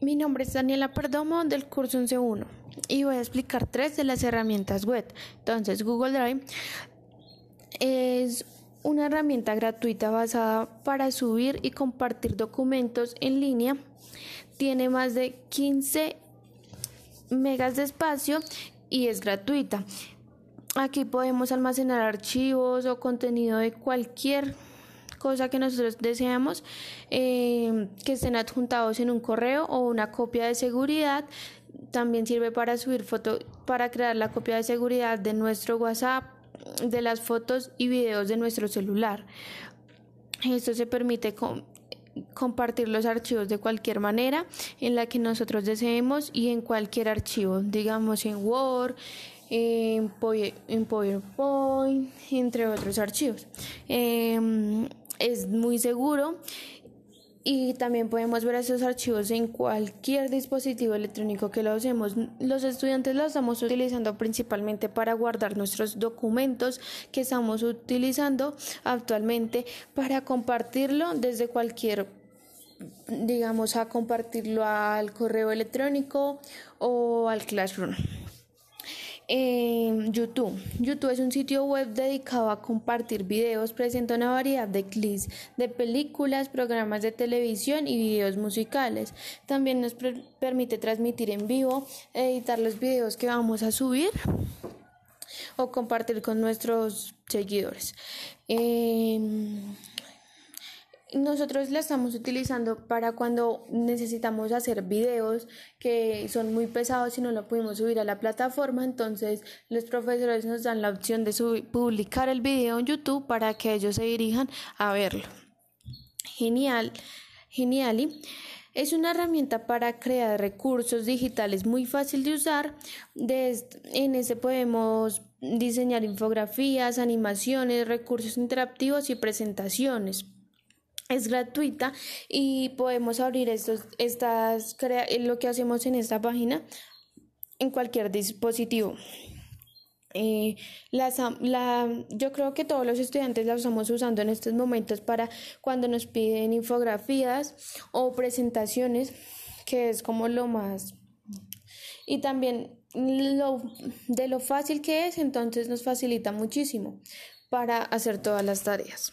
Mi nombre es Daniela Perdomo del curso 11.1 y voy a explicar tres de las herramientas web. Entonces, Google Drive es una herramienta gratuita basada para subir y compartir documentos en línea. Tiene más de 15 megas de espacio y es gratuita. Aquí podemos almacenar archivos o contenido de cualquier cosa que nosotros deseamos eh, que estén adjuntados en un correo o una copia de seguridad. También sirve para subir fotos, para crear la copia de seguridad de nuestro WhatsApp, de las fotos y videos de nuestro celular. Esto se permite compartir los archivos de cualquier manera en la que nosotros deseemos y en cualquier archivo, digamos en Word, en, PowerPoint, entre otros archivos. Em, es muy seguro y también podemos ver esos archivos en cualquier dispositivo electrónico que lo usemos. Los estudiantes lo estamos utilizando principalmente para guardar nuestros documentos que estamos utilizando actualmente para compartirlo desde cualquier digamos a compartirlo al correo electrónico o al classroom. YouTube. YouTube es un sitio web dedicado a compartir videos, presenta una variedad de clips de películas, programas de televisión y videos musicales. También nos permite transmitir en vivo, editar los videos que vamos a subir o compartir con nuestros seguidores. Eh, nosotros la estamos utilizando para cuando necesitamos hacer videos que son muy pesados y no lo pudimos subir a la plataforma, entonces los profesores nos dan la opción de publicar el video en YouTube para que ellos se dirijan a verlo. Genial, Geniali. Es una herramienta para crear recursos digitales muy fácil de usar. en ese podemos diseñar infografías, animaciones, recursos interactivos y presentaciones es gratuita y podemos abrir estos, estas, lo que hacemos en esta página en cualquier dispositivo. Eh, la, yo creo que todos los estudiantes la estamos usando en estos momentos para cuando nos piden infografías o presentaciones, que es como lo más... Y también lo, de lo fácil que es, entonces nos facilita muchísimo para hacer todas las tareas.